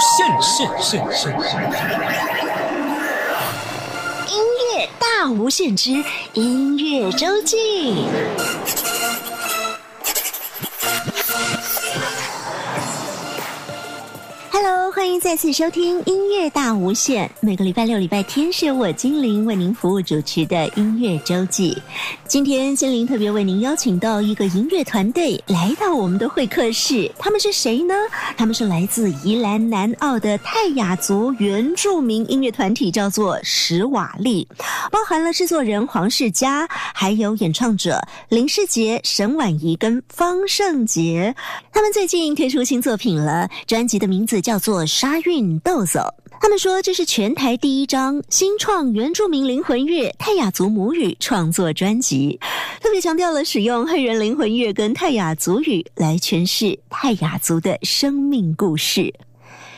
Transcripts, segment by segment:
限，限限限限！音乐大无限之音乐周记。欢迎再次收听音乐大无限。每个礼拜六、礼拜天是由我精灵为您服务主持的音乐周记。今天精灵特别为您邀请到一个音乐团队来到我们的会客室。他们是谁呢？他们是来自宜兰南澳的泰雅族原住民音乐团体，叫做史瓦利，包含了制作人黄世佳，还有演唱者林世杰、沈婉仪跟方胜杰。他们最近推出新作品了，专辑的名字叫做《沙韵豆走》。他们说这是全台第一张新创原住民灵魂乐泰雅族母语创作专辑，特别强调了使用黑人灵魂乐跟泰雅族语来诠释泰雅族的生命故事。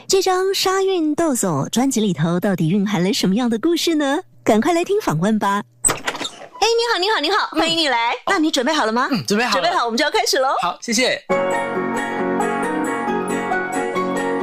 这张《沙韵豆走》专辑里头到底蕴含了什么样的故事呢？赶快来听访问吧！哎，你好，你好，你好，欢迎你来。那你准备好了吗？嗯，准备好了，准备好，我们就要开始喽。好，谢谢。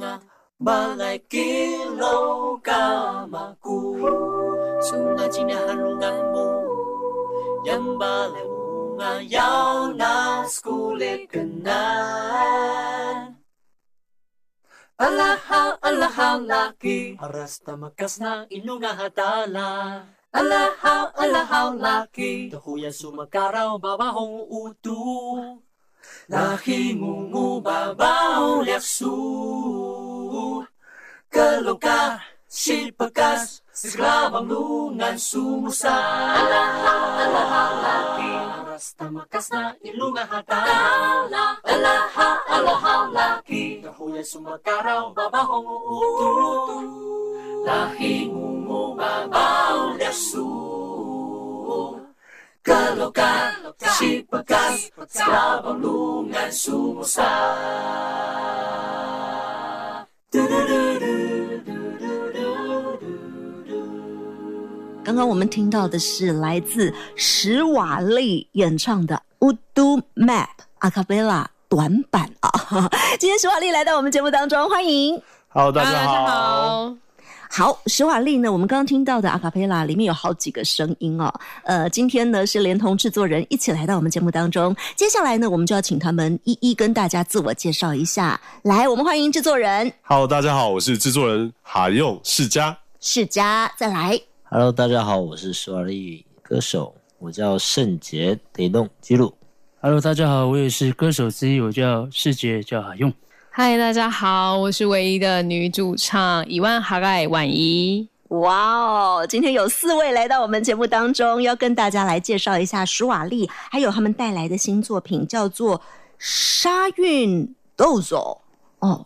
mga balay kilaw kamaku Sunga sinahanungan mo Yang balay mo ngayaw na skulit kanan. Alaha, alaha, laki Aras tamakas na inunga hatala Alaha, alaha, laki Tahuya sumakaraw babahong utu. Nanghingung ubabaw si Kaluka, sipakas Siglamang lungan sumusa Alahalaking Rasta makas na ilunga ilungahata Alaha, alaha, laki Kahuyay sumakaraw, babahong uutu Lahingung ubabaw liaksu 刚刚我们听到的是来自史瓦利演唱的 udo map akabila 短板啊。今天史瓦利来到我们节目当中欢迎。Hello 大家好。好，史瓦利呢？我们刚刚听到的阿卡贝拉里面有好几个声音哦。呃，今天呢是连同制作人一起来到我们节目当中。接下来呢，我们就要请他们一一跟大家自我介绍一下。来，我们欢迎制作人 Hello，大家好，我是制作人哈用世家。世佳，再来 Hello，大家好，我是史瓦利歌手，我叫圣杰得弄记录。Hello，大家好，我也是歌手之一，我叫世杰，叫哈用。嗨，大家好，我是唯一的女主唱伊万哈盖婉仪。哇哦！今天有四位来到我们节目当中，要跟大家来介绍一下史瓦利，还有他们带来的新作品，叫做《沙运豆走》。哦，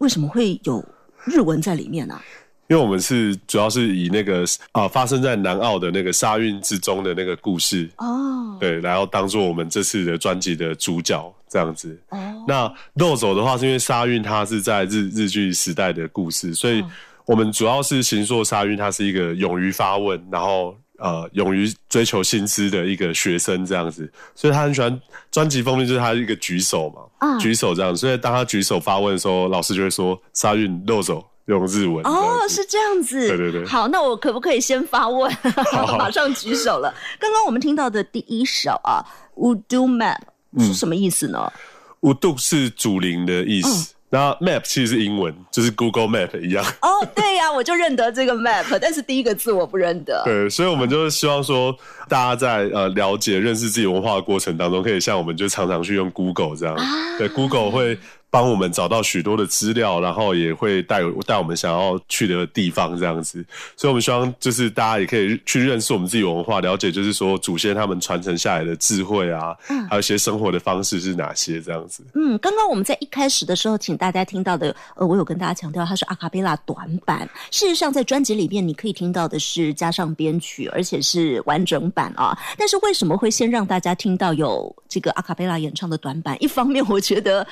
为什么会有日文在里面呢、因为我们是主要是以那个啊、发生在南澳的那个沙运之中的那个故事，哦，对，然后当做我们这次的专辑的主角这样子。哦，那肉走的话，是因为沙运它是在日日剧时代的故事，所以我们主要是行塑沙运，他是一个勇于发问，然后呃勇于追求新知的一个学生这样子，所以他很喜欢专辑封面就是他一个举手嘛，啊举手这样，所以当他举手发问的时候，老师就会说沙运肉走用日文哦，是这样子。对对对好，那我可不可以先发问？好马上举手了。刚刚我们听到的第一首啊，Udo Map 嗯是什么意思呢？？Udu 是主灵的意嗯思，那 map 其实是英文，就是 Google Map 一样。哦，对呀、我就认得这个 map，但是第一个字我不认得。对，所以我们就是希望说，大家在呃了解、认识自己文化的过程当中，可以像我们就常常去用 Google 这样，啊对，Google 会帮我们找到许多的资料，然后也会带带我们想要去的地方这样子。所以，我们希望就是大家也可以去认识我们自己文化，了解就是说祖先他们传承下来的智慧啊，还有一些生活的方式是哪些这样子。嗯，刚刚我们在一开始的时候，请大家听到的，呃，我有跟大家强调，它是阿卡贝拉短版。事实上，在专辑里面你可以听到的是加上编曲，而且是完整版啊。但是为什么会先让大家听到有这个阿卡贝拉演唱的短版？一方面，我觉得。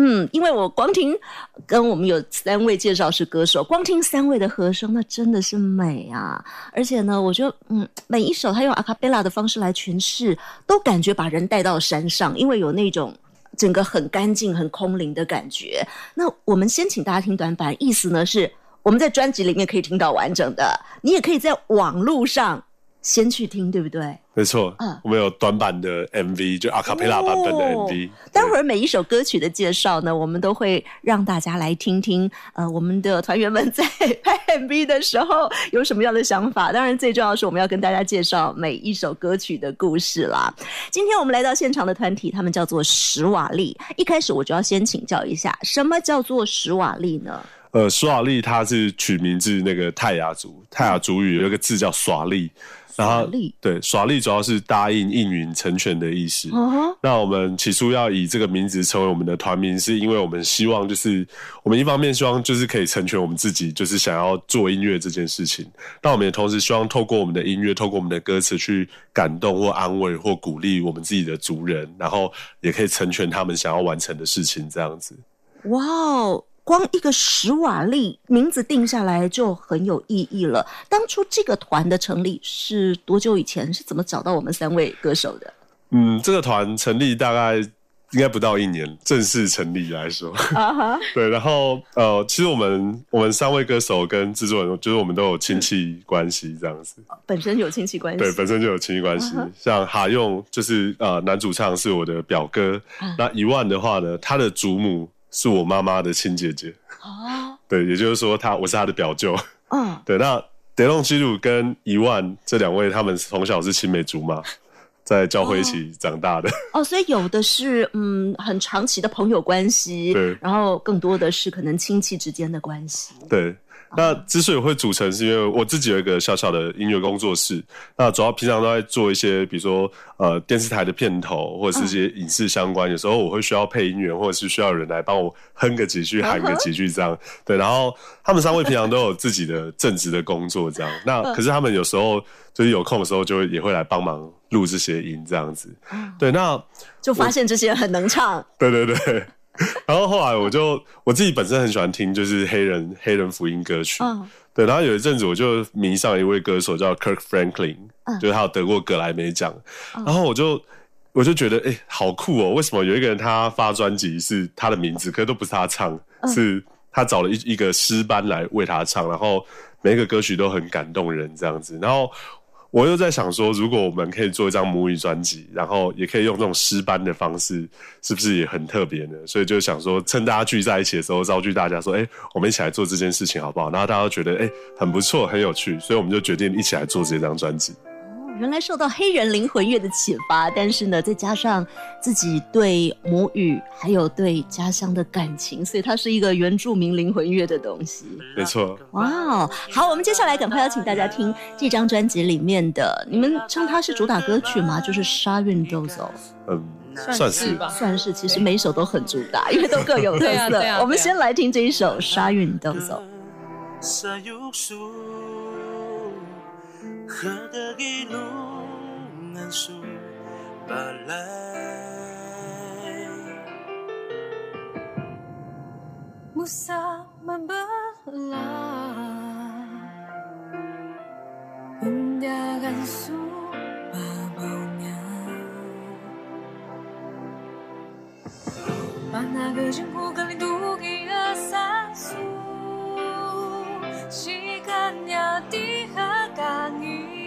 嗯，因为我光听跟我们有三位介绍是歌手，光听三位的和声，那真的是美啊！而且呢，我觉得嗯，每一首他用阿卡贝拉的方式来诠释，都感觉把人带到山上，因为有那种整个很干净、很空灵的感觉。那我们先请大家听短版，意思呢是我们在专辑里面可以听到完整的，你也可以在网络上。先去听，对不对？没错，嗯，我们有短版的 MV，就阿卡贝拉版本的 MV。待会儿每一首歌曲的介绍呢，我们都会让大家来听听。呃，我们的团员们在 拍 MV 的时候有什么样的想法？当然，最重要的是我们要跟大家介绍每一首歌曲的故事啦。今天我们来到现场的团体，他们叫做史瓦利。一开始我就要先请教一下，什么叫做史瓦利呢？呃，史瓦利它是取名字那个泰雅族，泰雅族语有一个字叫耍利。然后对耍力主要是答应应允成全的意思。那我们起初要以这个名字成为我们的团名，是因为我们希望就是我们一方面希望就是可以成全我们自己，就是想要做音乐这件事情。但我们也同时希望透过我们的音乐，透过我们的歌词去感动或安慰或鼓励我们自己的族人，然后也可以成全他们想要完成的事情。这样子。哇哦！光一个史瓦利名字定下来就很有意义了。当初这个团的成立是多久以前？是怎么找到我们三位歌手的？嗯，这个团成立大概应该不到一年，正式成立来说。对，然后呃，其实我们我们三位歌手跟制作人，就是我们都有亲戚关系这样子。本身有亲戚关系。对，本身就有亲戚关系。像哈用就是呃男主唱是我的表哥。那一万的话呢，他的祖母。是我妈妈的亲姐姐哦，对，也就是说，她我是她的表舅。嗯，对。那德隆基鲁跟一万这两位，他们从小是青梅竹马，在教会一起长大的。哦，所以有的是嗯很长期的朋友关系，对。然后更多的是可能亲戚之间的关系，对。那之所以会组成，是因为我自己有一个小小的音乐工作室。那主要平常都在做一些，比如说呃电视台的片头，或者是一些影视相关。有时候我会需要配音员，或者是需要人来帮我哼个几句、喊个几句这样。对，然后他们三位平常都有自己的正职的工作，这样。那可是他们有时候就是有空的时候，就会也会来帮忙录这些音这样子。对，那就发现这些人很能唱。对对对。然后后来我就我自己本身很喜欢听就是黑人黑人福音歌曲，对。然后有一阵子我就迷上一位歌手叫 Kirk Franklin，就是他有得过格莱美奖。然后我就我就觉得哎，好酷哦！为什么有一个人他发专辑是他的名字，可都不是他唱，是他找了一一个诗班来为他唱，然后每一个歌曲都很感动人这样子。然后。我又在想说，如果我们可以做一张母语专辑，然后也可以用这种诗班的方式，是不是也很特别呢？所以就想说，趁大家聚在一起的时候，召集大家说：“哎，我们一起来做这件事情，好不好？”然后大家都觉得：“哎，很不错，很有趣。”所以我们就决定一起来做这张专辑。原来受到黑人灵魂乐的启发，但是呢，再加上自己对母语还有对家乡的感情，所以它是一个原住民灵魂乐的东西。没错。哇哦，好，我们接下来赶快邀请大家听这张专辑里面的，你们称它是主打歌曲吗？就是《沙运豆走》。嗯，算是吧，算是。其实每一首都很主打，因为都各有特色。我们先来听这一首《沙运豆走》。Hadagi lungan su balay Musa mabala Undagan su babaunya Panagajin 時間也滴下感。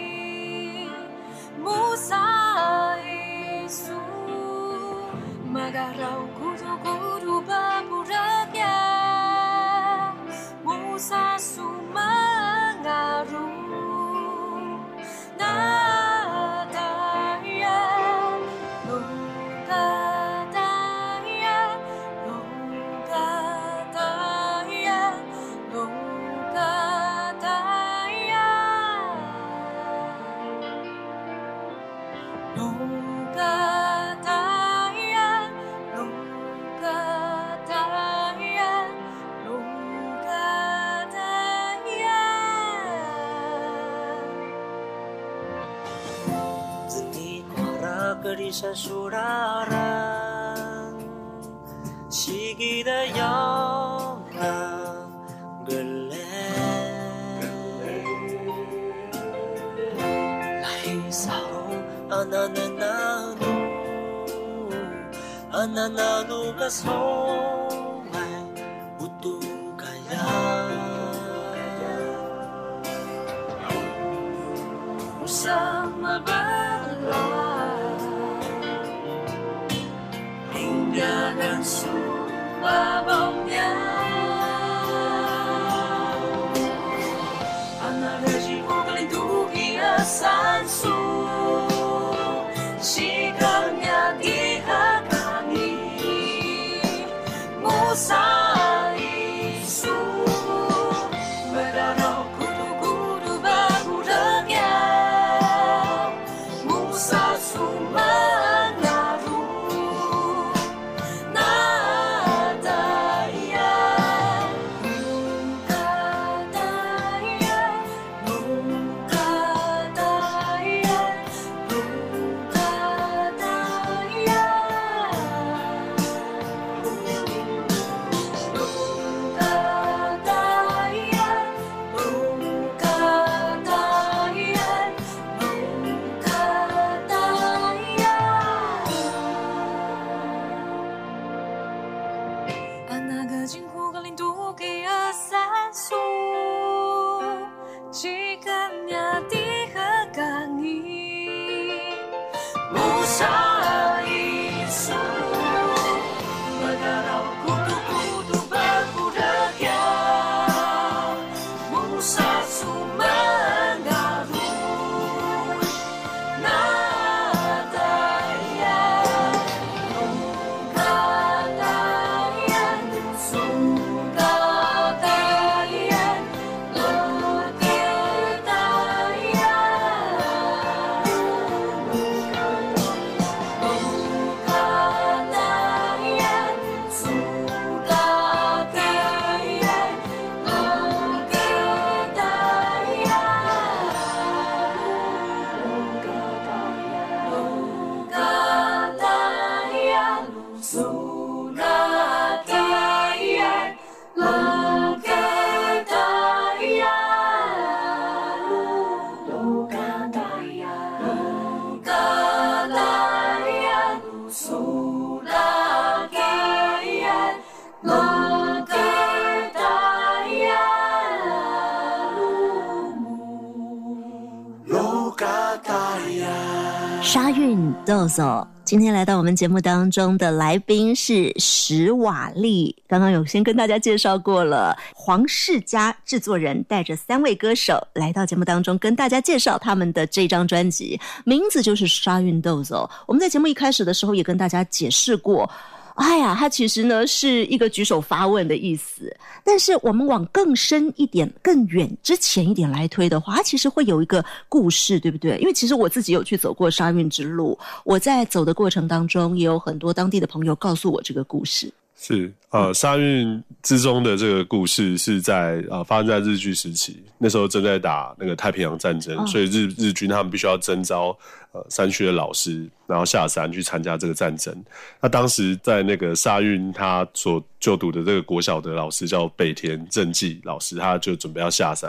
沙韵豆豆，今天来到我们节目当中的来宾是史瓦利。刚刚有先跟大家介绍过了，黄世佳制作人带着三位歌手来到节目当中，跟大家介绍他们的这张专辑，名字就是沙韵豆豆。我们在节目一开始的时候也跟大家解释过。哎呀，它其实呢是一个举手发问的意思，但是我们往更深一点、更远之前一点来推的话，它其实会有一个故事，对不对？因为其实我自己有去走过沙运之路，我在走的过程当中，也有很多当地的朋友告诉我这个故事。是呃，沙运之中的这个故事是在呃发生在日据时期，那时候正在打那个太平洋战争，哦所以日日军他们必须要征召呃山区的老师，然后下山去参加这个战争。那当时在那个沙运他所就读的这个国小的老师叫北田正纪老师，他就准备要下山，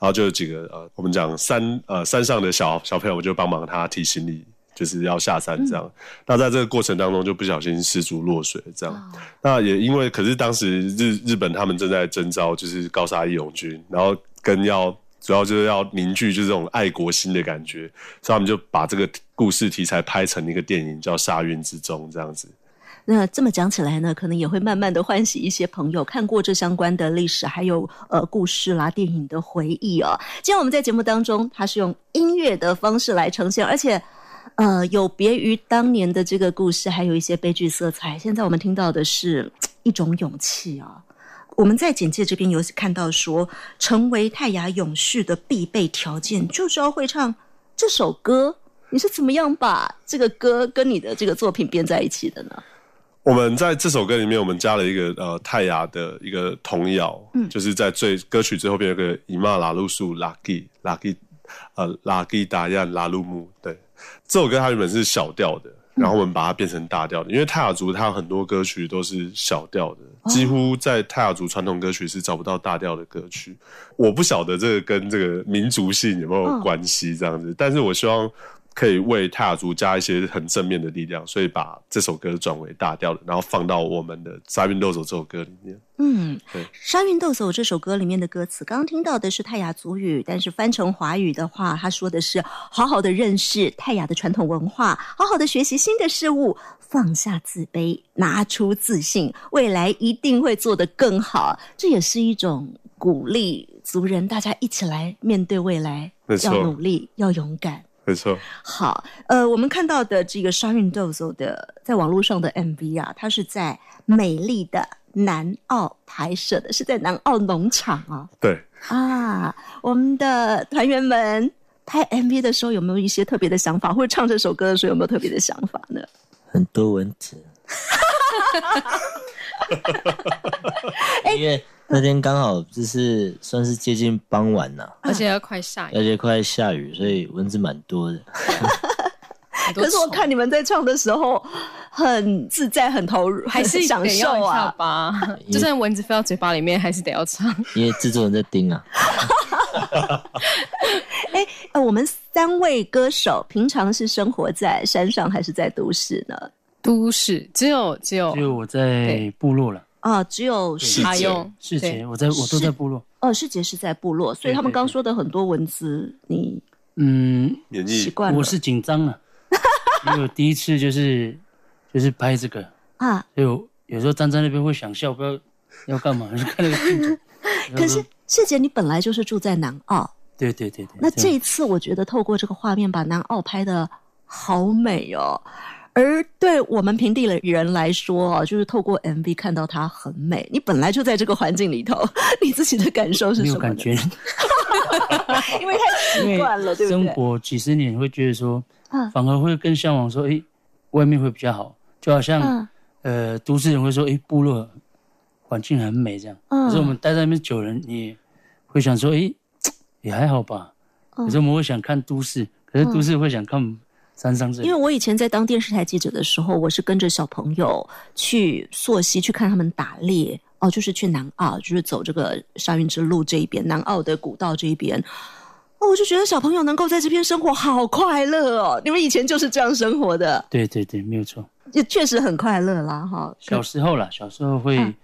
然后就有几个呃我们讲山呃山上的小小朋友就帮忙他提行李。就是要下山这样，那在这个过程当中就不小心失足落水这样。那也因为，可是当时日日本他们正在征召就是高沙义勇军，然后跟要主要就是要凝聚就是这种爱国心的感觉，所以他们就把这个故事题材拍成一个电影叫《沙运之中》这样子。那这么讲起来呢，可能也会慢慢的唤起一些朋友看过这相关的历史，还有呃故事啦、电影的回忆哦。今天我们在节目当中，它是用音乐的方式来呈现，而且呃有别于当年的这个故事，还有一些悲剧色彩。现在我们听到的是一种勇气啊。我们在简介这边有看到说，成为泰雅永续的必备条件，就是要会唱这首歌。你是怎么样把这个歌跟你的这个作品编在一起的呢？我们在这首歌里面，我们加了一个呃泰雅的一个童谣，嗯，就是在最歌曲最后边有个伊玛拉鲁苏拉吉拉吉呃拉吉达亚拉鲁姆。对，这首歌它原本是小调的，然后我们把它变成大调的，因为泰雅族它有很多歌曲都是小调的，几乎在泰雅族传统歌曲是找不到大调的歌曲。我不晓得这个跟这个民族性有没有关系这样子，但是我希望。可以为泰雅族加一些很正面的力量，所以把这首歌转为大调的，然后放到我们的《沙运豆手》这首歌里面。嗯，对，《沙运豆手》这首歌里面的歌词，刚刚听到的是泰雅族语，但是翻成华语的话，他说的是好好的认识泰雅的传统文化，好好的学习新的事物，放下自卑，拿出自信，未来一定会做得更好。这也是一种鼓励族人，大家一起来面对未来，要努力，要勇敢。没错，好，呃，我们看到的这个沙运豆豆的在网络上的 MV 啊，它是在美丽的南澳拍摄的，是在南澳农场啊。对啊，我们的团员们拍 MV 的时候有没有一些特别的想法，或者唱这首歌的时候有没有特别的想法呢？很多蚊子，因为。那天刚好就是算是接近傍晚呐，而且要快下雨，而且快下雨，所以蚊子蛮多的。可是我看你们在唱的时候很自在，很投入，还是享受啊吧。就算蚊子飞到嘴巴里面，还是得要唱，因为制作人在盯啊。哎，呃，我们三位歌手平常是生活在山上还是在都市呢？都市，只有只有只有我在部落了。啊，只有世杰，世杰，我在我都在部落。哦，世杰是在部落，所以他们刚说的很多文字，你嗯，习惯了。我是紧张了，因为第一次就是就是拍这个 啊，所以有时候站在那边会想笑，不知道要干嘛，就看那个镜头。可是世杰，你本来就是住在南澳，对对对对。那这一次，我觉得透过这个画面，把南澳拍的好美哦。而对我们平地的人来说啊，就是透过 MV 看到它很美。你本来就在这个环境里头，你自己的感受是什么？没有感觉，因为太习惯了，对不对？生活几十年会觉得说，反而会更向往说，哎，外面会比较好。就好像呃，都市人会说，哎，部落环境很美这样。可是我们待在那边久了，你会想说，哎，也还好吧。可是我们会想看都市，可是都市会想看。山上这，因为我以前在当电视台记者的时候，我是跟着小朋友去溯溪去看他们打猎哦，就是去南澳，就是走这个沙运之路这一边，南澳的古道这一边哦，我就觉得小朋友能够在这边生活好快乐哦。你们以前就是这样生活的？对对对，没有错，也确实很快乐啦哈。小时候啦，小时候会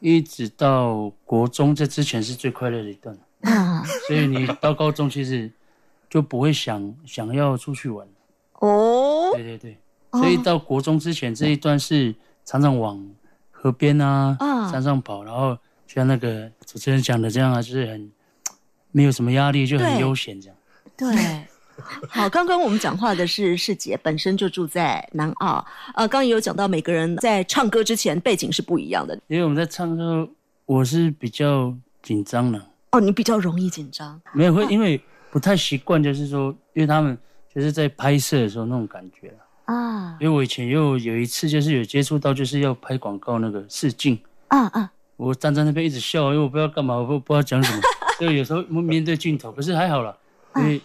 一直到国中，这之前是最快乐的一段啊。所以你到高中其实就不会想想要出去玩。哦，对对对，所以到国中之前这一段是常常往河边啊、山上跑，然后就像那个主持人讲的这样啊，就是很 没有什么压力，就很悠闲这样。对，好，刚刚我们讲话的是世杰，本身就住在南澳。呃，刚刚也有讲到每个人在唱歌之前背景是不一样的，因为我们在唱的时候，我是比较紧张的。哦，你比较容易紧张？没有，会因为不太习惯，就是说，因为他们。就是在拍摄的时候那种感觉啊，因为我以前又有一次就是有接触到就是要拍广告那个试镜啊啊，我站在那边一直笑，因为我不知道干嘛，我不不知道讲什么，就有时候面对镜头，可是还好了，因为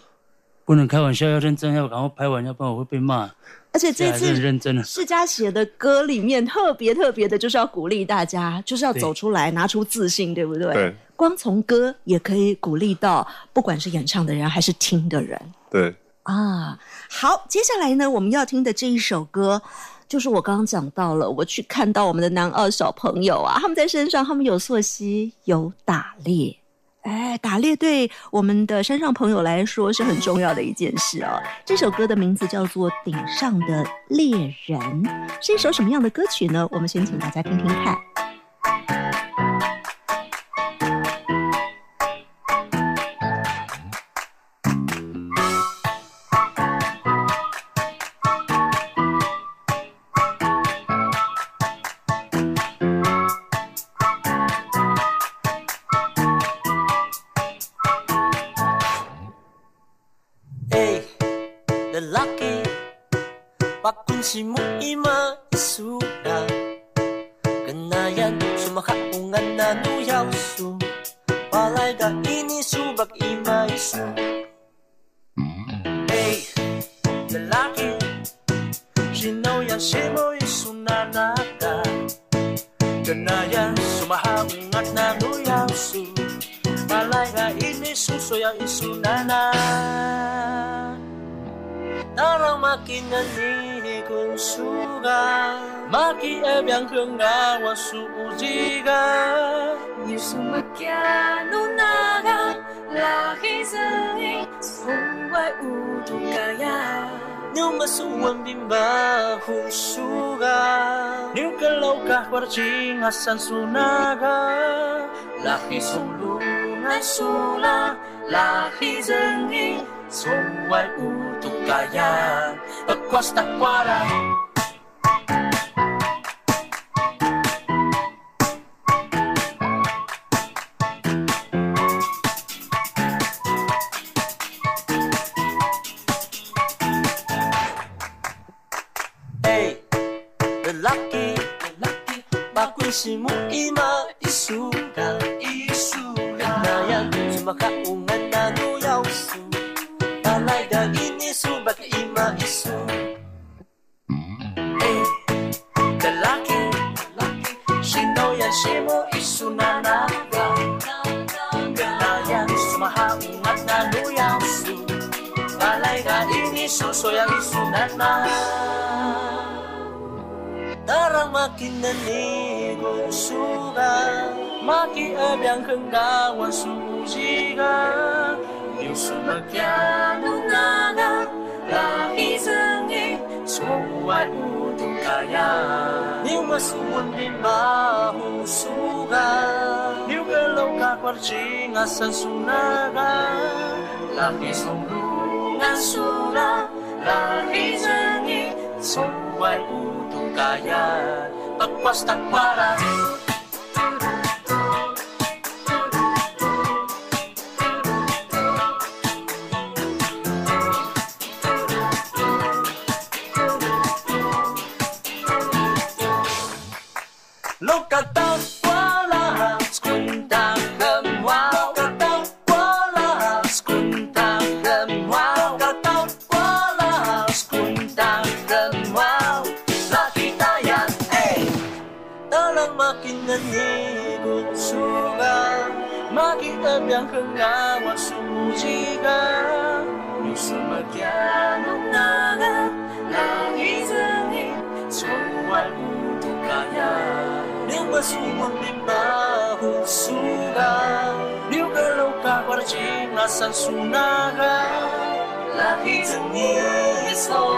不能开玩笑，要认真，要赶快拍完，要不然我会被骂。而且这次认真了，世家写的歌里面特别特别的，就是要鼓励大家，就是要走出来，拿出自信，对不对？对。光从歌也可以鼓励到，不管是演唱的人还是听的人。对。啊，好，接下来呢，我们要听的这一首歌，就是我刚刚讲到了，我去看到我们的南澳小朋友啊，他们在山上，他们有溯溪，有打猎，哎，打猎对我们的山上朋友来说是很重要的一件事哦。这首歌的名字叫做《顶上的猎人》，是一首什么样的歌曲呢？我们先请大家听听看。hanggang nawa suujiga Yesu makiano naga lahi zahi sungwai ujigaya Niu masuan bimba husuga Niu kalau kah percing asan sunaga Lahi sunglungan sula lahi zengi sungwai utukaya Ekwas takwara Ekwas Chingasan sunaga Lahi songlungan sura Lahi jengi Sumay utong kaya Pagpas tagpara sumang nagnahusugan Nếu cơ lâu ca san sunaga Là khi dừng nghi so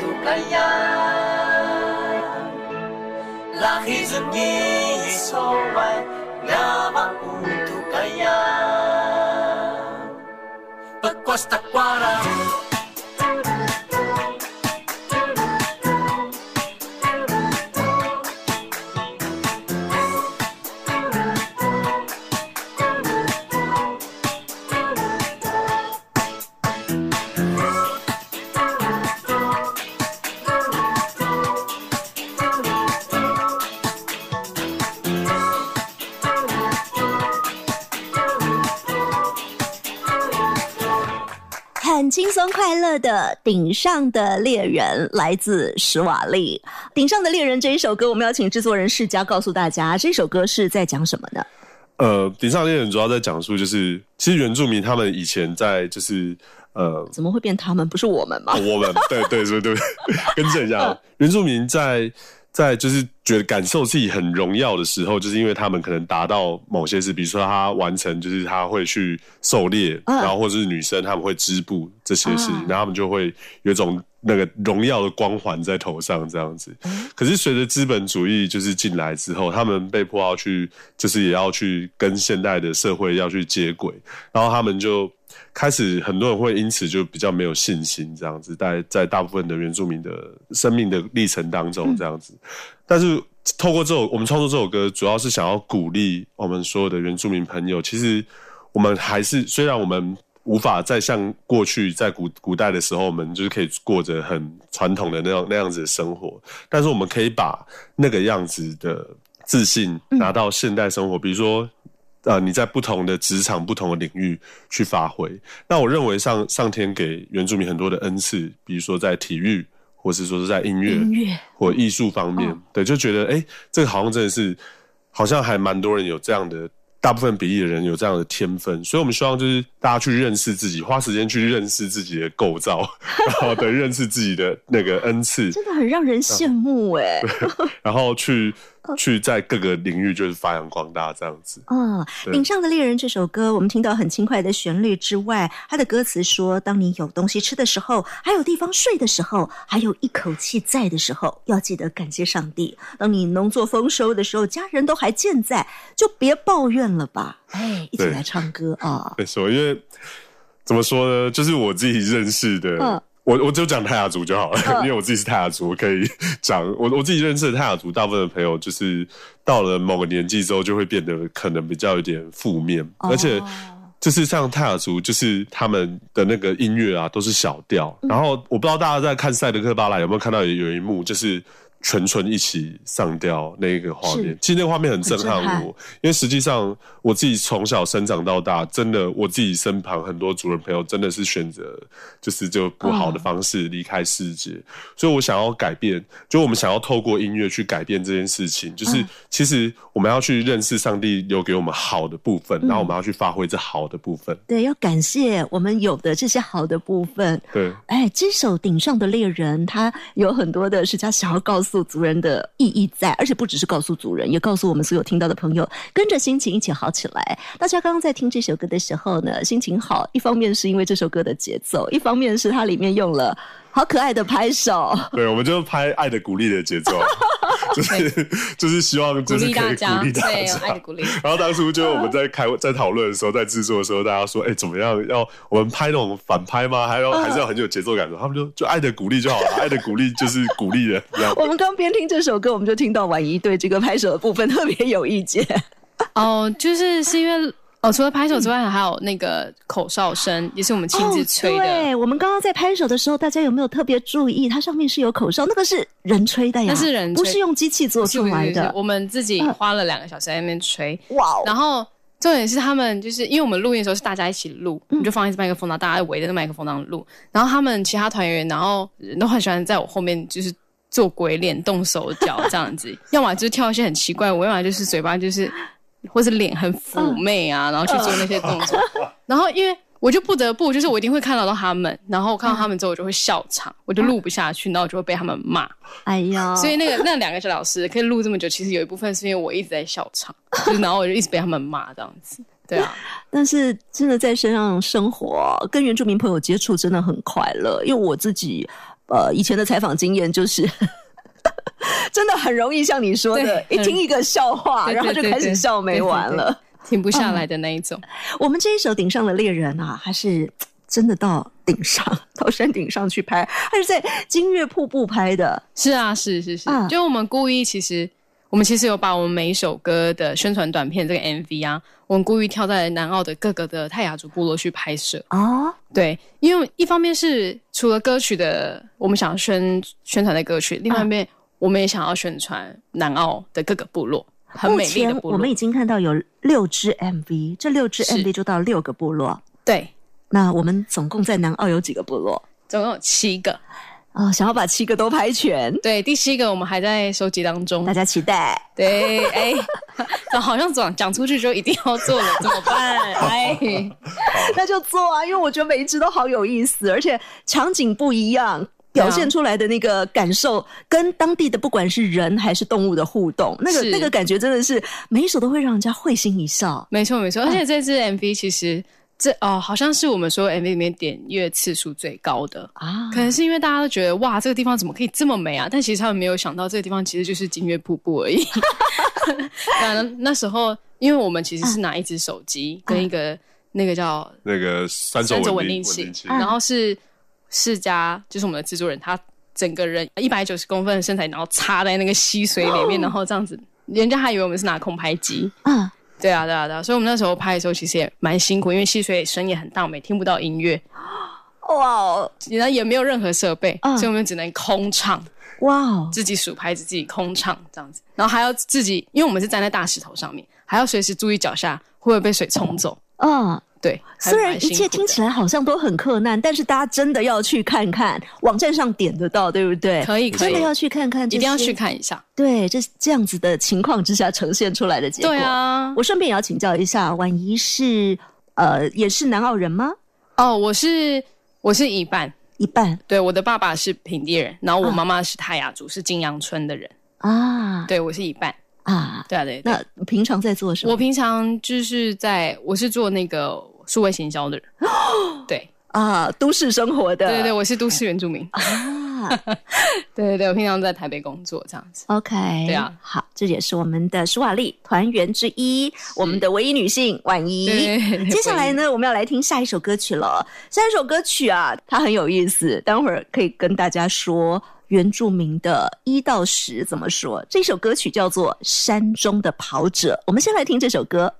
tu kaya. Là khi dừng nghi so tu kaya. Pagkwas takwara takwara 轻松快乐的《顶上的猎人》来自史瓦利，《顶上的猎人》这一首歌，我们要请制作人世家告诉大家，这首歌是在讲什么呢？呃，顶上猎人主要在讲述就是，其实原住民他们以前在就是呃，怎么会变他们？不是我们吗？我们对对对对，更正一下，原住民在在就是觉得感受自己很荣耀的时候，就是因为他们可能达到某些事，比如说他完成，就是他会去狩猎，嗯然后或者是女生他们会织布这些事情，啊。然后他们就会有一种那个荣耀的光环在头上这样子。可是随着资本主义就是进来之后，他们被迫要去，就是也要去跟现代的社会要去接轨，然后他们就开始很多人会因此就比较没有信心，这样子，在在大部分的原住民的生命的历程当中这样子。但是透过这首我们创作这首歌，主要是想要鼓励我们所有的原住民朋友，其实我们还是虽然我们。无法再像过去在古古代的时候，我们就是可以过着很传统的那样那样子的生活，但是我们可以把那个样子的自信拿到现代生活，比如说。呃，你在不同的职场、不同的领域去发挥。那我认为上上天给原住民很多的恩赐，比如说在体育或是说是在音乐、音乐或艺术方面，对，就觉得哎，这个好像真的是，好像还蛮多人有这样的。大部分比例的人有这样的天分，所以我们希望就是大家去认识自己，花时间去认识自己的构造，然后对认识自己的那个恩赐，真的很让人羡慕哎。然后去。去在各个领域就是发扬光大这样子。嗯，《顶上的猎人》这首歌，我们听到很轻快的旋律之外，它的歌词说：当你有东西吃的时候，还有地方睡的时候，还有一口气在的时候，要记得感谢上帝。当你农作丰收的时候，家人都还健在，就别抱怨了吧。哎，一起来唱歌啊！没错，因为怎么说呢，就是我自己认识的。我我就讲泰雅族就好了，因为我自己是泰雅族，我可以讲我我自己认识的泰雅族大部分的朋友，就是到了某个年纪之后，就会变得可能比较有点负面，而且就是像泰雅族，就是他们的那个音乐啊，都是小调。然后我不知道大家在看《赛德克巴莱》有没有看到有有一幕，就是。全村一起上吊那个画面，其实那个画面很震撼我，因为实际上我自己从小生长到大，真的我自己身旁很多族人朋友真的是选择就是就不好的方式离开世界，所以我想要改变，就我们想要透过音乐去改变这件事情，就是其实我们要去认识上帝留给我们好的部分，然后我们要去发挥这好的部分，对，要感谢我们有的这些好的部分，对，哎，这首顶上的猎人，他有很多的是他想要告诉。诉族人的意义在，而且不只是告诉族人，也告诉我们所有听到的朋友，跟着心情一起好起来。大家刚刚在听这首歌的时候呢，心情好，一方面是因为这首歌的节奏，一方面是它里面用了。好可爱的拍手，对，我们就拍爱的鼓励的节奏，就是就是希望就是可以鼓励大家，爱的鼓励。然后当初就我们在开在讨论的时候，在制作的时候，大家说，哎，怎么样？要我们拍那种反拍吗？还要还是要很有节奏感的？他们就 就爱的鼓励就好了，爱的鼓励就是鼓励人。我们刚边听这首歌，我们就听到婉仪对这个拍摄的部分特别有意见。哦，就是是因为。哦，除了拍手之外，还有那个口哨声，也是我们亲自吹的。对，我们刚刚在拍手的时候，大家有没有特别注意？它上面是有口哨，那个是人吹的呀，那是人，不是用机器做出来的。我们自己花了两个小时在那边吹。哇！然后重点是他们就是因为我们录音的时候是大家一起录，你就放一支麦克风，然后大家围着那麦克风当录。然后他们其他团员，然后人都很喜欢在我后面就是做鬼脸、动手脚这样子，要么就是跳一些很奇怪，我要么就是嘴巴就是。或是脸很妩媚啊，然后去做那些动作，然后因为我就不得不，就是我一定会看到到他们，然后看到他们之后，我就会笑场，我就录不下去，然后我就会被他们骂。哎呀，所以那个那两个小老师可以录这么久，其实有一部分是因为我一直在笑场，就然后我就一直被他们骂这样子。对啊，但是真的在身上生活，跟原住民朋友接触真的很快乐，因为我自己呃以前的采访经验就是。真的很容易像你说的，一听一个笑话，然后就开始笑没完了，停不下来的那一种。我们这一首顶上的猎人啊，还是真的到顶上，到山顶上去拍，还是在金月瀑布拍的？是啊，是是是，就我们故意，其实我们其实有把我们每一首歌的宣传短片这个 MV 啊，我们故意跳在南澳的各个的泰雅族部落去拍摄啊。对，因为一方面是除了歌曲的，我们想宣宣传的歌曲，另外一面。我们也想要宣传南澳的各个部落，很美丽的部落。我们已经看到有六支 MV，这六支 MV 就到六个部落。对，那我们总共在南澳有几个部落？总共有七个。啊，想要把七个都拍全。对，第七个我们还在收集当中，大家期待。对，哎，好像讲讲出去就一定要做了，怎么办？哎，那就做啊，因为我觉得每一支都好有意思，而且场景不一样。表现出来的那个感受，跟当地的不管是人还是动物的互动，那个那个感觉真的是每一首都会让人家会心一笑。没错没错，而且这支 MV 其实这哦，好像是我们说 MV 里面点阅次数最高的。啊，可能是因为大家都觉得哇，这个地方怎么可以这么美啊？但其实他们没有想到，这个地方其实就是金月瀑布而已。那那时候，因为我们其实是拿一只手机跟一个那个叫那个三轴稳定器，然后是。世家就是我们的制作人，他整个人一百九十公分的身材，然后插在那个溪水里面，然后这样子，人家还以为我们是拿空拍机。嗯，对啊，对啊，对啊，所以我们那时候拍的时候其实也蛮辛苦，因为溪水声也很大，我们也听不到音乐。哇哦，然后也没有任何设备，所以我们只能空唱。哇哦，自己数拍子，自己空唱这样子，然后还要自己，因为我们是站在大石头上面，还要随时注意脚下会不会被水冲走。嗯。对，虽然一切听起来好像都很困难，但是大家真的要去看看，网站上点得到，对不对？可以，真的要去看看，一定要去看一下。对，这这样子的情况之下呈现出来的结果。对啊，我顺便也要请教一下，婉仪是呃也是南澳人吗？哦，我是我是一半一半。对，我的爸爸是平地人，然后我妈妈是泰雅族，是金阳村的人啊。对，我是一半。啊，对啊，对。那平常在做什么？我平常就是在，我是做那个数位行销的人。对啊，都市生活的。对对对，我是都市原住民 啊。对对对，我平常在台北工作这样子。OK，对啊，好，这也是我们的舒瓦丽团员之一，我们的唯一女性婉仪。接下来呢，我们要来听下一首歌曲了。下一首歌曲啊，它很有意思，待会儿可以跟大家说。原住民的一到十怎么说？这首歌曲叫做《山中的跑者》。我们先来听这首歌。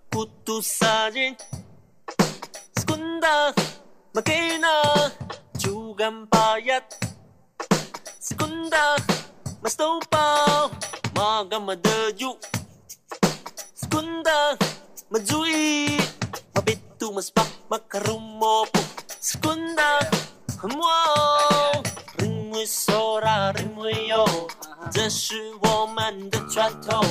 这是我们的传统。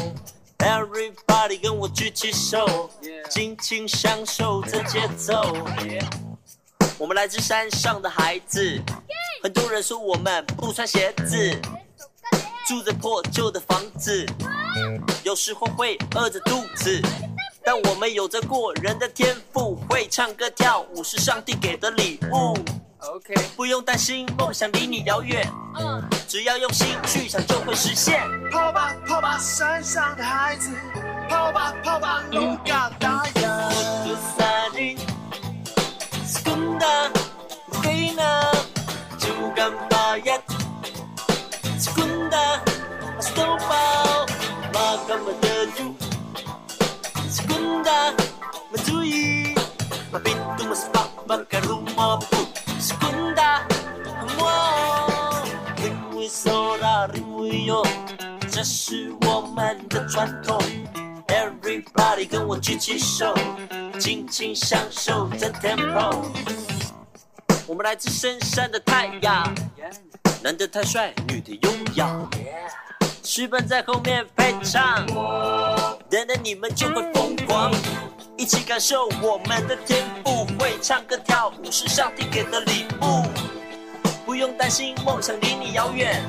Everybody 跟我举起手，尽情享受这节奏。我们来自山上的孩子，很多人说我们不穿鞋子，住着破旧的房子，有时候会饿着肚子，但我们有着过人的天赋，会唱歌跳舞是上帝给的礼物。OK，不用担心梦想离你遥远，嗯，只要用心去想就会实现。跑吧跑吧，山上的孩子，跑吧跑吧，勇敢大呀。Sekunda, Reina, juga bayat. Sekunda, 这是我们的传统，Everybody 跟我举起手，尽情享受这 tempo。我们来自深山的太阳，男的太帅，女的优雅，剧本在后面配唱，等等你们就会疯狂，一起感受我们的天赋，会唱歌跳舞是上帝给的礼物，不用担心梦想离你遥远。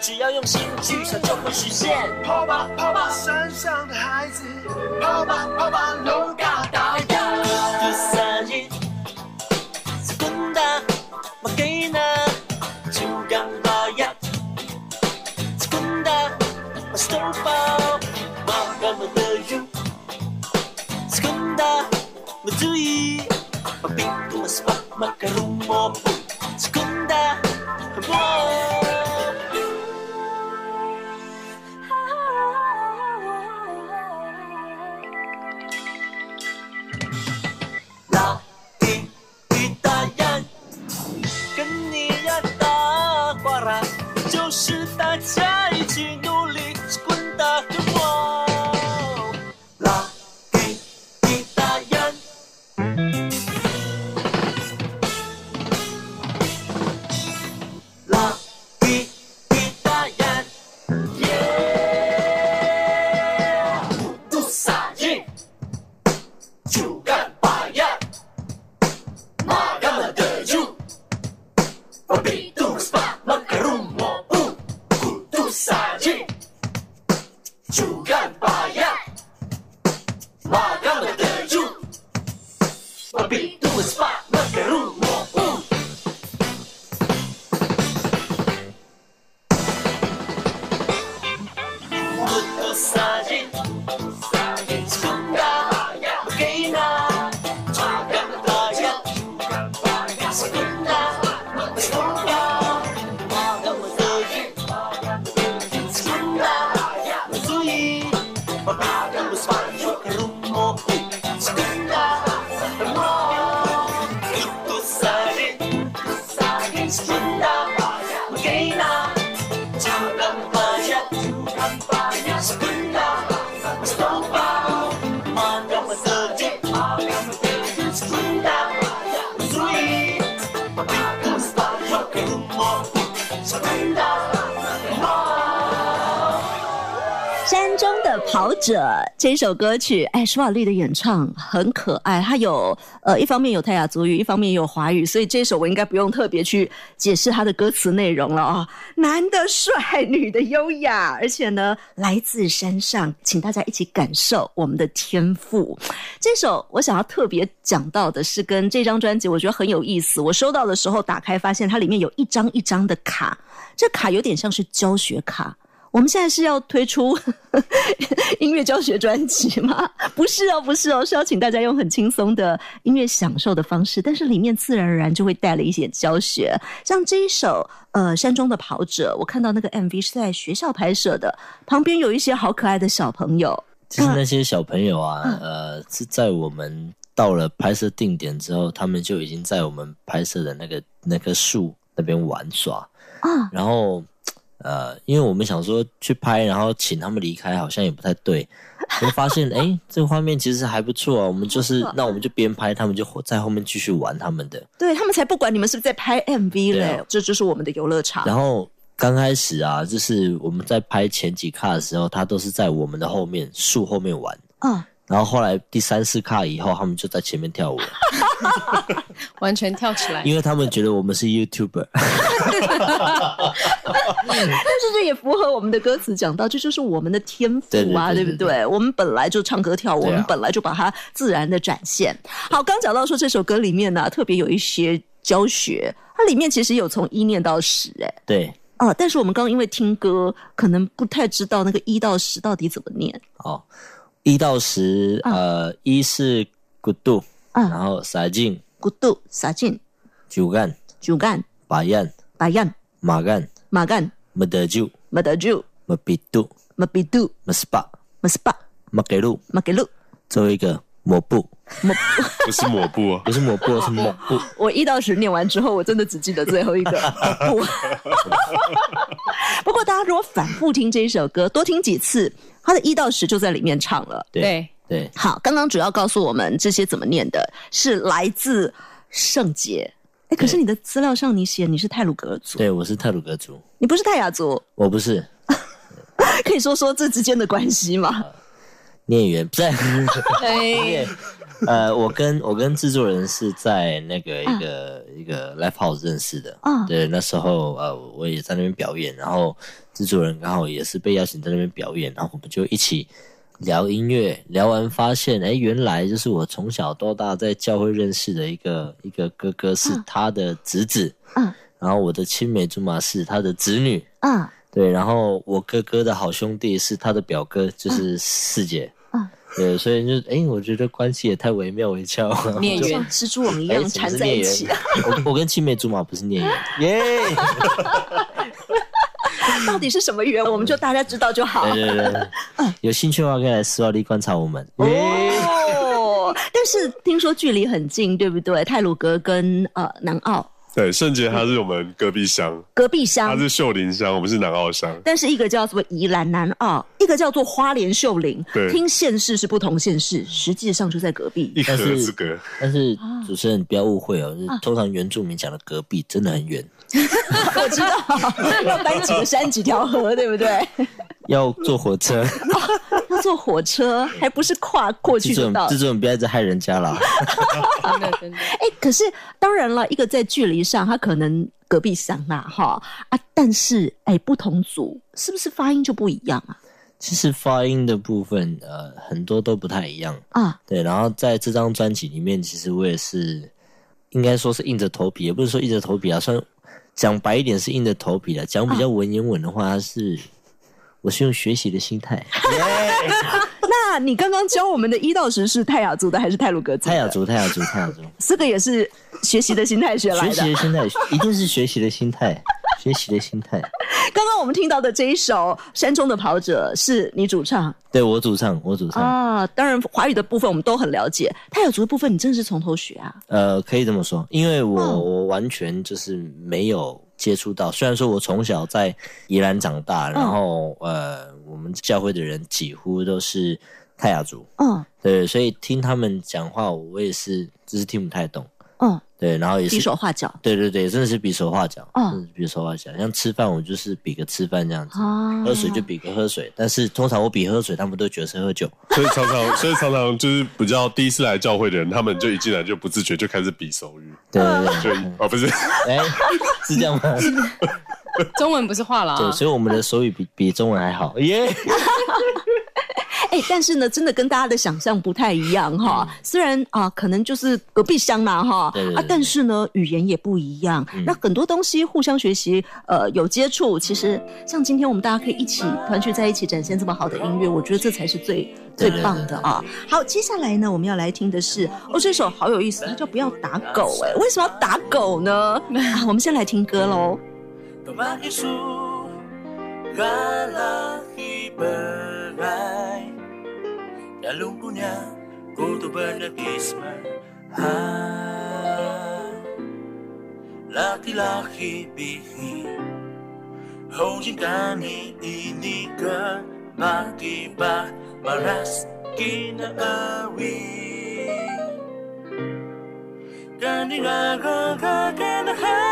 只要用心去想，就会实现。跑吧，跑吧，山上的孩子，跑吧，跑吧，龙嘎达呀。第三日，Segunda, Makina, Jugang Bayat. Segunda, Mastopa, Maka Menuju. Segunda, Mezui, Mapintu Maspak, Makarumo. Segunda, 这首歌曲，哎，舒瓦丽的演唱很可爱。它有呃，一方面有泰雅族语，一方面也有华语，所以这首我应该不用特别去解释它的歌词内容了啊。男的帅，女的优雅，而且呢，来自山上，请大家一起感受我们的天赋。这首我想要特别讲到的是，跟这张专辑我觉得很有意思。我收到的时候打开，发现它里面有一张一张的卡，这卡有点像是教学卡。我们现在是要推出 音乐教学专辑吗？不是哦，不是哦，是要请大家用很轻松的音乐享受的方式，但是里面自然而然就会带了一些教学。像这一首呃《山中的跑者》，我看到那个 MV 是在学校拍摄的，旁边有一些好可爱的小朋友。其实那些小朋友啊，呃，是在我们到了拍摄定点之后，他们就已经在我们拍摄的那个那棵树那边玩耍啊，然后。呃，因为我们想说去拍，然后请他们离开，好像也不太对。我发现，哎，这个画面其实还不错啊。我们就是，那我们就边拍，他们就在后面继续玩他们的。对他们才不管你们是不是在拍 MV 嘞，这就是我们的游乐场。然后刚开始啊，就是我们在拍前几卡的时候，他都是在我们的后面树后面玩。嗯。然后后来第三次卡以后，他们就在前面跳舞，完全跳起来，因为他们觉得我们是 YouTuber。但是这也符合我们的歌词讲到，这就是我们的天赋啊，对不对？我们本来就唱歌跳舞，我们本来就把它自然的展现。好，刚讲到说这首歌里面呢，特别有一些教学，它里面其实有从一念到十，哎，对，啊，但是我们刚刚因为听歌，可能不太知道那个一到十到底怎么念。哦。一到十，呃，一是 good do，然后撒进 good do 撒进。九干九干。八 yan 八 yan 马干马干。没得救没得救没比度没比度没 spa 没 spa 没给路。没给路，最后一个抹布抹布 不是抹布啊，不是抹布是抹布。我一到十念完之后，我真的只记得最后一个布。不过大家如果反复听这一首歌，多听几次。它的一到十就在里面唱了，对对。好，刚刚主要告诉我们这些怎么念的，是来自圣洁。哎，可是你的资料上你写你是泰鲁格族，对，我是泰鲁格族，你不是泰雅族，我不是。可以说说这之间的关系吗？孽缘不在。呃，我跟我跟制作人是在那个一个一个 live house 认识的。啊，对，那时候呃，我也在那边表演，然后制作人刚好也是被邀请在那边表演，然后我们就一起聊音乐，聊完发现，哎，原来就是我从小到大在教会认识的一个一个哥哥是他的侄子。嗯，然后我的青梅竹马是他的侄女。嗯，对，然后我哥哥的好兄弟是他的表哥，就是四姐。对，所以就哎，我觉得关系也太惟妙惟肖，孽缘蜘蛛网一样缠在一起。我我跟青梅竹马不是孽缘，耶。到底是什么缘？我们就大家知道就好。对对对，有兴趣的话可以来斯瓦利观察我们。哦，但是听说距离很近，对不对？泰鲁格跟呃南澳。对，圣杰他是我们隔壁乡，隔壁乡他是秀林乡，我们是南澳乡。但是一个叫做宜兰南澳，一个叫做花莲秀林。对，听县市是不同县市，实际上就在隔壁，一河之隔。但是主持人不要误会哦，通常原住民讲的隔壁真的很远。我知道，要搬几个山几条河，对不对？要坐火车，要坐火车，还不是跨过去就到。这种不要再害人家了。真的真的。哎，可是当然了，一个在距离上，他可能隔壁乡啊，哈啊，但是哎，不同组是不是发音就不一样啊？其实发音的部分，呃，很多都不太一样啊。对，然后在这张专辑里面，其实我也是应该说是硬着头皮，也不是说硬着头皮啊，算讲白一点是硬着头皮的。讲比较文言文的话，是。我是用学习的心态。那你刚刚教我们的一到十是泰雅族的还是泰鲁格族？泰雅族，泰雅族，泰雅族。这个也是学习的心态学来的。学习的心态，一定是学习的心态，学习的心态。刚刚我们听到的这一首《山中的跑者》是你主唱？对我主唱，我主唱啊。当然，华语的部分我们都很了解，泰雅族的部分你真的是从头学啊？呃，可以这么说，因为我我完全就是没有。接触到，虽然说我从小在宜兰长大，然后呃，我们教会的人几乎都是泰雅族，嗯，对，所以听他们讲话，我也是只是听不太懂，嗯，对，然后也是比手画脚，对对对，真的是比手画脚，嗯，比手画脚。像吃饭，我就是比个吃饭这样子，喝水就比个喝水。但是通常我比喝水，他们都觉得是喝酒，所以常常，所以常常就是比较第一次来教会的人，他们就一进来就不自觉就开始比手语，对对对，哦不是，哎，是这样吗？中文不是话了，对，所以我们的手语比比中文还好，耶。哎，但是呢，真的跟大家的想象不太一样哈。虽然啊，可能就是隔壁乡嘛哈，啊，但是呢，语言也不一样。那很多东西互相学习，呃，有接触。其实像今天我们大家可以一起团聚在一起，展现这么好的音乐，我觉得这才是最最棒的啊。好，接下来呢，我们要来听的是哦，这首好有意思，它叫《不要打狗》。哎，为什么要打狗呢？啊，我们先来听歌喽。Tuhan Isu Galaki berai. Dalam dunia Kutu berdepisman Laki-laki bihi Hojin kami ini ke makibah Maras kina awi. Kani ngaga kagana hai.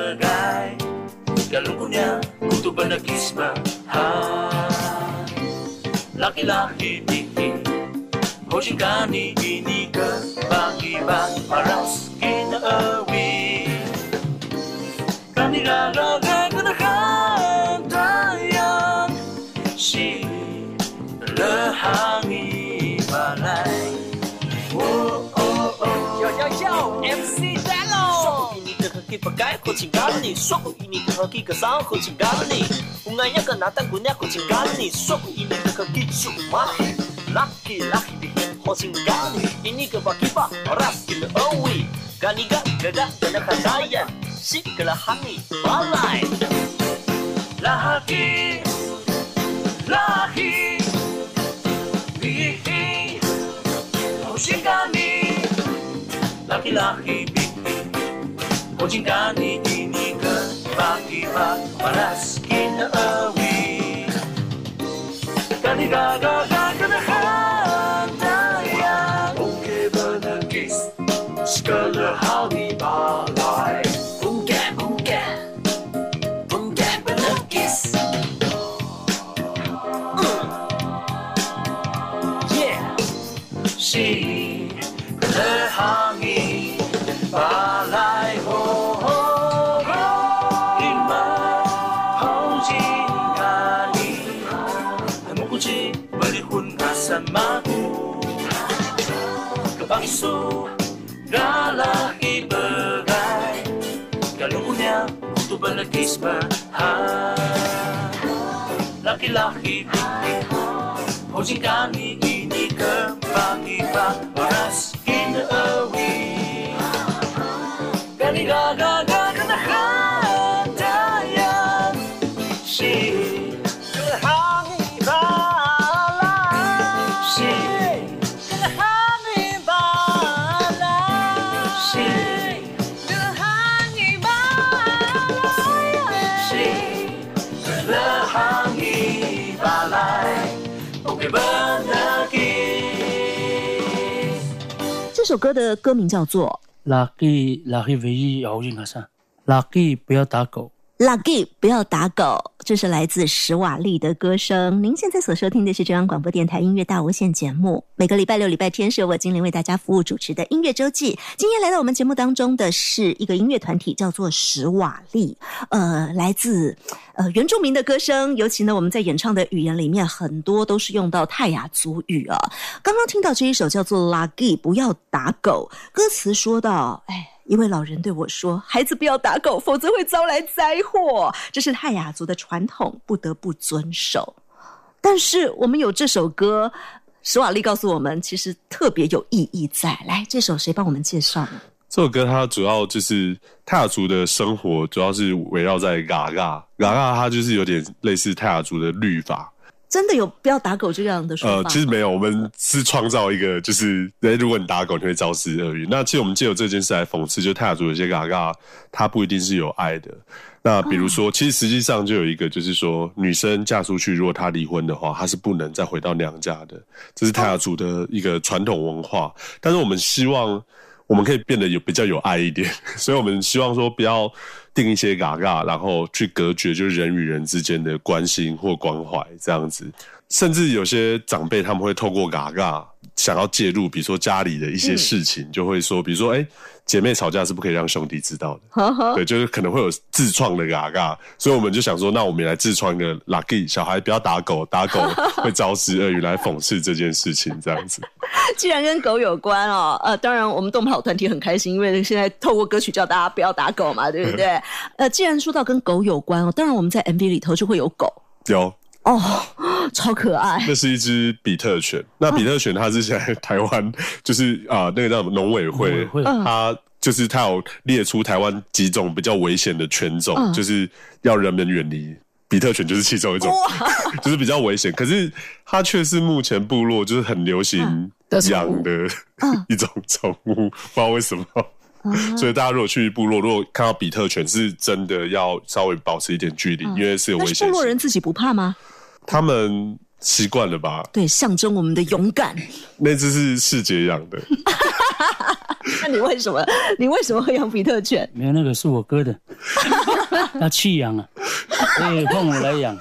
muna Muto ba nag-isma? Ha? Laki-laki, bihi Hojigani, iniga Bagi-bag, maras, kinaawi Kanilalaga, kanakahantayan Si lehangi balay Oh, oh, oh Yo, yo, yo, MC 个上好情感你，我爱一个男的姑娘好情感你，说过一年的可给数码，lucky lucky 的好情感你，一年个把几把，ras 给了二位，干你个哥哥真的很扎眼，是个了喊你发来，lucky lucky 的好情感你，lucky lucky 的好情感你。pag-ibag my heart Laki-laki, pusingan ni lucky, lucky, lucky. 首歌的歌名叫做《Lucky Lucky》，唯一摇音卡上，Lucky 不要打狗。Lucky，不要打狗。这是来自史瓦利的歌声。您现在所收听的是中央广播电台音乐大无限节目。每个礼拜六、礼拜天是由我精灵为大家服务主持的音乐周记。今天来到我们节目当中的是一个音乐团体，叫做史瓦利。呃，来自呃原住民的歌声，尤其呢我们在演唱的语言里面很多都是用到泰雅族语啊。刚刚听到这一首叫做 Lucky，不要打狗。歌词说到，哎。一位老人对我说：“孩子不要打狗，否则会招来灾祸。这是泰雅族的传统，不得不遵守。”但是我们有这首歌，史瓦利告诉我们，其实特别有意义在。来，这首谁帮我们介绍？这首歌它主要就是泰雅族的生活，主要是围绕在嘎嘎嘎嘎，它就是有点类似泰雅族的律法。真的有不要打狗这样的说法？呃，其实没有，我们是创造一个，就是如果你打狗，你会招致厄运。那其实我们借由这件事来讽刺，就泰雅族有些嘎嘎，他不一定是有爱的。那比如说，其实实际上就有一个，就是说女生嫁出去，如果她离婚的话，她是不能再回到娘家的。这是泰雅族的一个传统文化。但是我们希望。我们可以变得有比较有爱一点，所以我们希望说不要定一些嘎嘎，然后去隔绝就是人与人之间的关心或关怀这样子。甚至有些长辈他们会透过嘎嘎想要介入，比如说家里的一些事情，就会说，比如说，哎，姐妹吵架是不可以让兄弟知道的，对，就是可能会有自创的嘎嘎，所以我们就想说，那我们也来自创一个 lucky 小孩不要打狗，打狗会招致鳄鱼，来讽刺这件事情，这样子。既然跟狗有关哦，呃，当然我们动跑团体很开心，因为现在透过歌曲叫大家不要打狗嘛，对不对？呃，既然说到跟狗有关哦，当然我们在 MV 里头就会有狗，有。哦，超可爱！那是一只比特犬。那比特犬它是在台湾，就是啊，那个叫什么农委会，它就是它有列出台湾几种比较危险的犬种，就是要人们远离。比特犬就是其中一种，就是比较危险。可是它却是目前部落就是很流行养的 一种宠物，不知道为什么。所以大家如果去部落，如果看到比特犬，是真的要稍微保持一点距离，因为是有危险。部落人自己不怕吗？他们习惯了吧？对，象征我们的勇敢。那只是世杰养的。那你为什么？你为什么会养比特犬？没有，那个是我哥的。他弃养啊，所以换我来养。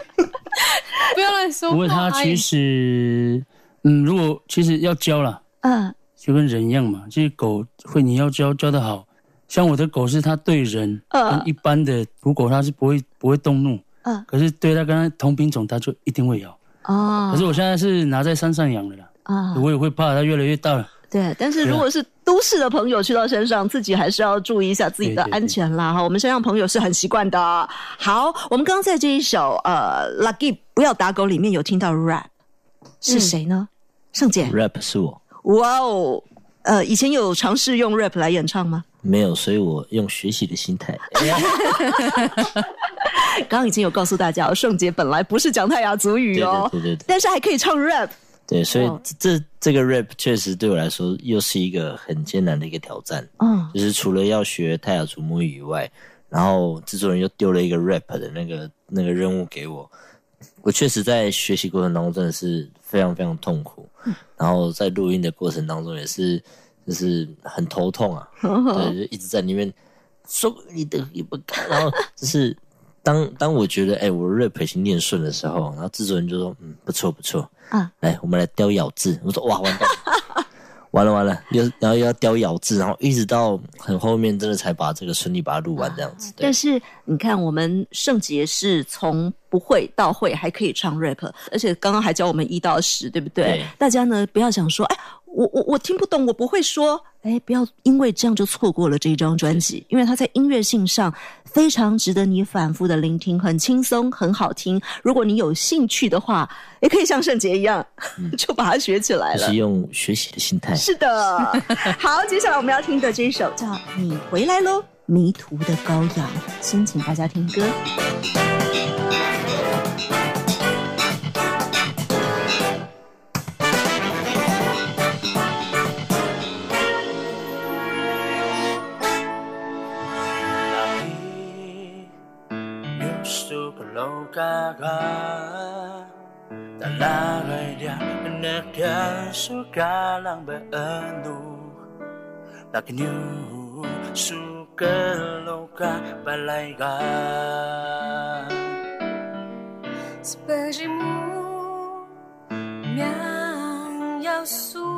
不要乱说。不过他其实，嗯，如果其实要教了，嗯，就跟人一样嘛。这些狗会，你要教教的好。像我的狗是它对人，跟一般的土狗它是不会不会动怒。嗯，可是对它跟它同品种，它就一定会咬。哦，可是我现在是拿在山上养的啦。啊，我也会怕它越来越大了。对，但是如果是都市的朋友去到山上，自己还是要注意一下自己的安全啦。哈，我们山上朋友是很习惯的。好，我们刚刚在这一首呃，Lucky 不要打狗里面有听到 rap，是谁呢？圣姐，rap 是我。哇哦，呃，以前有尝试用 rap 来演唱吗？没有，所以我用学习的心态。刚刚已经有告诉大家，圣杰本来不是讲泰雅族语哦，对对对，但是还可以唱 rap。对，所以这这个 rap 确实对我来说又是一个很艰难的一个挑战。嗯，就是除了要学泰雅族母语以外，然后制作人又丢了一个 rap 的那个那个任务给我，我确实在学习过程当中真的是非常非常痛苦。然后在录音的过程当中也是。就是很头痛啊，对，就一直在里面说你的也不敢。然后就是当当我觉得哎，我 rap 已经念顺的时候，然后制作人就说嗯，不错不错，啊，来我们来雕咬字。我说哇，完蛋，完了完了，又然后又要雕咬字，然后一直到很后面，真的才把这个顺利把它录完这样子。但是你看，我们圣杰是从不会到会，还可以唱 rap，而且刚刚还教我们一到十，对不对？大家呢不要想说哎。我我我听不懂，我不会说，哎，不要因为这样就错过了这一张专辑，因为它在音乐性上非常值得你反复的聆听，很轻松，很好听。如果你有兴趣的话，也可以像圣杰一样，就把它学起来了。是用学习的心态。是的。好，接下来我们要听的这一首叫《你回来喽》，迷途的羔羊。先请大家听歌。kagak Talaray dia anak dia suka lang beendo Lakinyo suka loka balai ka Spasi Miang Myang anak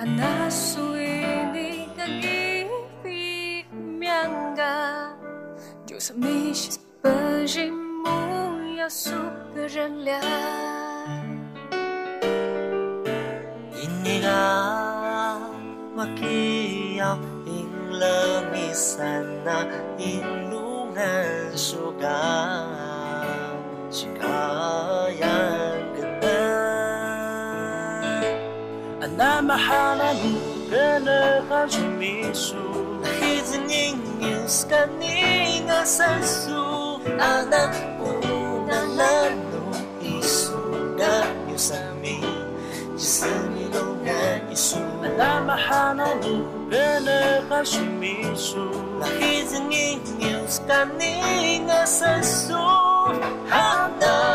Anasu ini kagipik Myang ga Diyos 本心不要输给善良。你啊，我既要迎难而上啊，一路难阻挡，心靠阳光。啊，那么好的路，为何要迷途？孩子，你别伤你的心，苏。anak mo na lalo isuna yusami Yusami longan isu Alama hanani Bene kashumisu Lahizin ingils kaninga sasu Hanani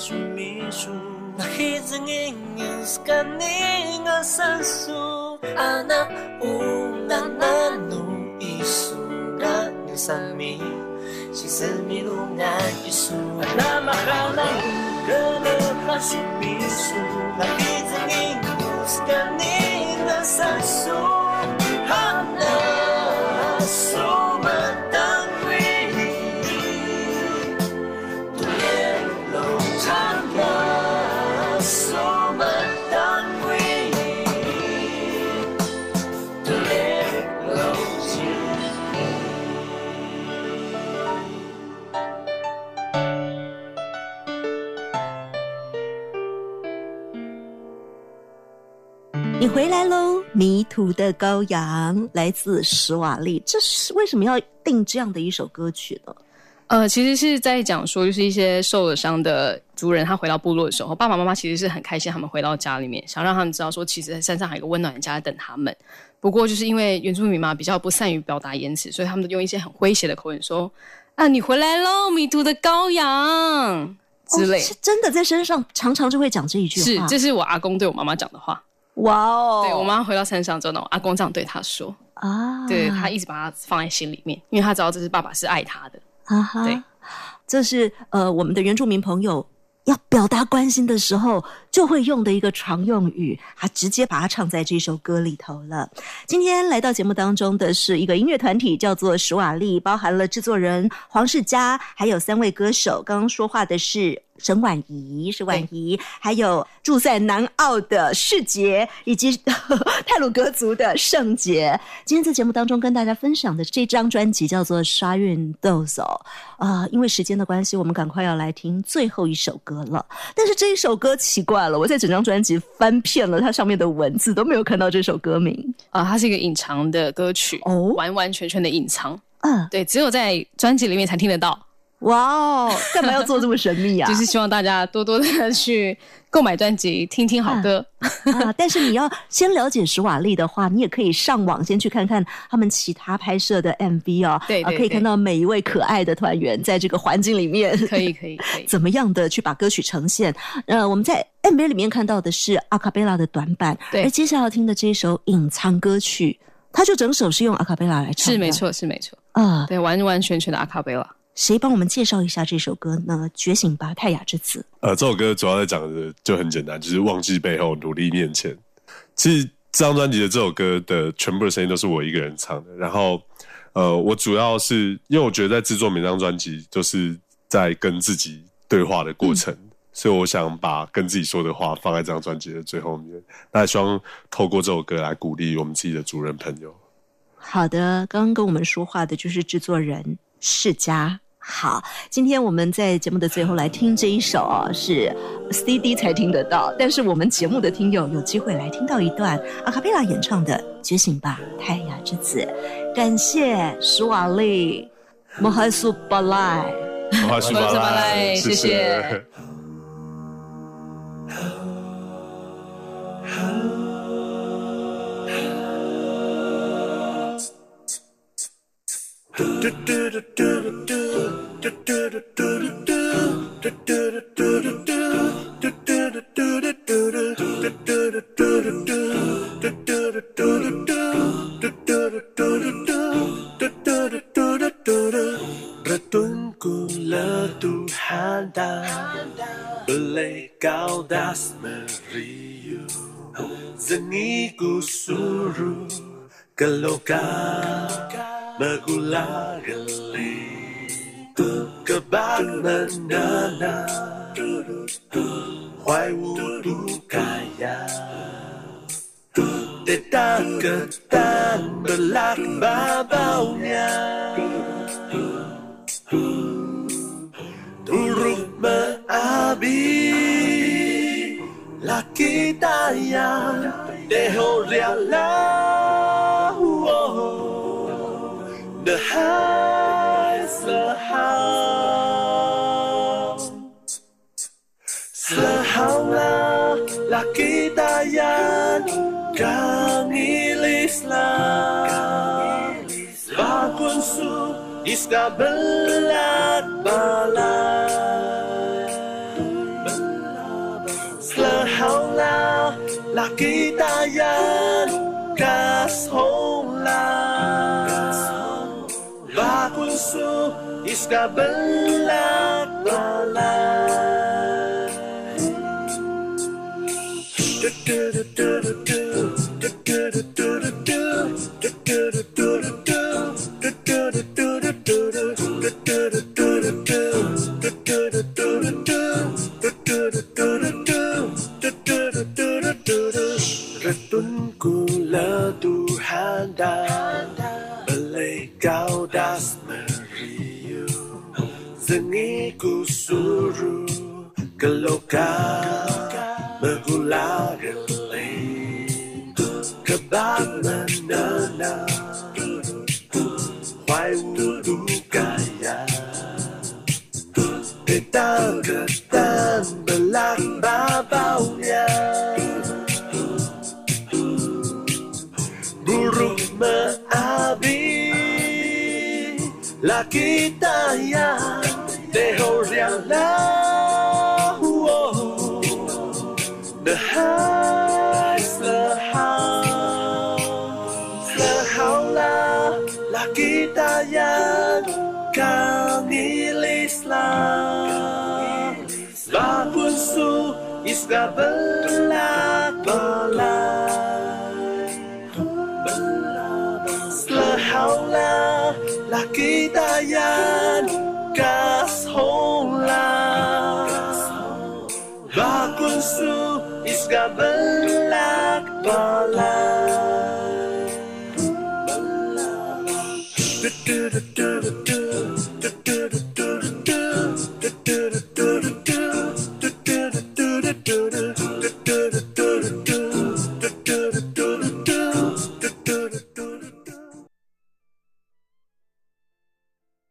是迷失。本日木要素个人俩 Iniga makiyaw Inglami sana Inlungan suga Sikaya 你回来喽，迷途的羔羊来自史瓦利，这是为什么要定这样的一首歌曲呢？呃，其实是在讲说，就是一些受了伤的族人，他回到部落的时候，爸爸妈妈其实是很开心，他们回到家里面，想让他们知道说，其实山上还有一个温暖的家在等他们。不过，就是因为原住民嘛，比较不善于表达言辞，所以他们用一些很诙谐的口吻说：“啊，你回来喽，迷途的羔羊之类。”是真的在身上常常就会讲这一句话，是这是我阿公对我妈妈讲的话。哇哦！对我妈回到山上之后呢，阿公这样对她说啊，对他一直把它放在心里面，因为他知道这是爸爸是爱他的啊哈。对，这是呃我们的原住民朋友要表达关心的时候就会用的一个常用语，他直接把它唱在这首歌里头了。今天来到节目当中的是一个音乐团体，叫做史瓦利，包含了制作人黄世佳，还有三位歌手。刚刚说话的是。沈婉仪是婉仪，还有住在南澳的世杰，以及 泰鲁格族的圣杰。今天在节目当中跟大家分享的这张专辑叫做《沙运豆走》啊，因为时间的关系，我们赶快要来听最后一首歌了。但是这一首歌奇怪了，我在整张专辑翻遍了它上面的文字，都没有看到这首歌名啊，它是一个隐藏的歌曲哦，完完全全的隐藏。嗯，对，只有在专辑里面才听得到。哇哦，干嘛要做这么神秘啊？就是希望大家多多的去购买专辑，听听好歌啊。但是你要先了解史瓦利的话，你也可以上网先去看看他们其他拍摄的 MV 哦。对，可以看到每一位可爱的团员在这个环境里面，可以可以可以，怎么样的去把歌曲呈现？呃，我们在 MV 里面看到的是阿卡贝拉的短板，对。而接下来要听的这一首隐藏歌曲，它就整首是用阿卡贝拉来唱，是没错，是没错啊，对，完完全全的阿卡贝拉。谁帮我们介绍一下这首歌呢？觉醒吧，泰雅之子。呃，这首歌主要在讲的就很简单，就是忘记背后，努力面前。其实这张专辑的这首歌的全部的声音都是我一个人唱的。然后，呃，我主要是因为我觉得在制作每张专辑都是在跟自己对话的过程，所以我想把跟自己说的话放在这张专辑的最后面。那希望透过这首歌来鼓励我们自己的主人朋友。好的，刚刚跟我们说话的就是制作人世佳。好，今天我们在节目的最后来听这一首啊，是 CD 才听得到，但是我们节目的听友有机会来听到一段阿卡贝拉演唱的《觉醒吧，太阳之子》。感谢史瓦利，摩哈苏巴莱，莫哈苏巴莱，谢谢。Bertungkulah Tuhan dan Belegau 个版本的那怀我不该呀，得大个蛋的拉巴包呀。Turut meabi laki taya deho rialah oh, the high. Sehau Sehaulah kita yang Islam Bakun su Iska belat balat Sehaulah kita yang Kasholah Kita belak-belak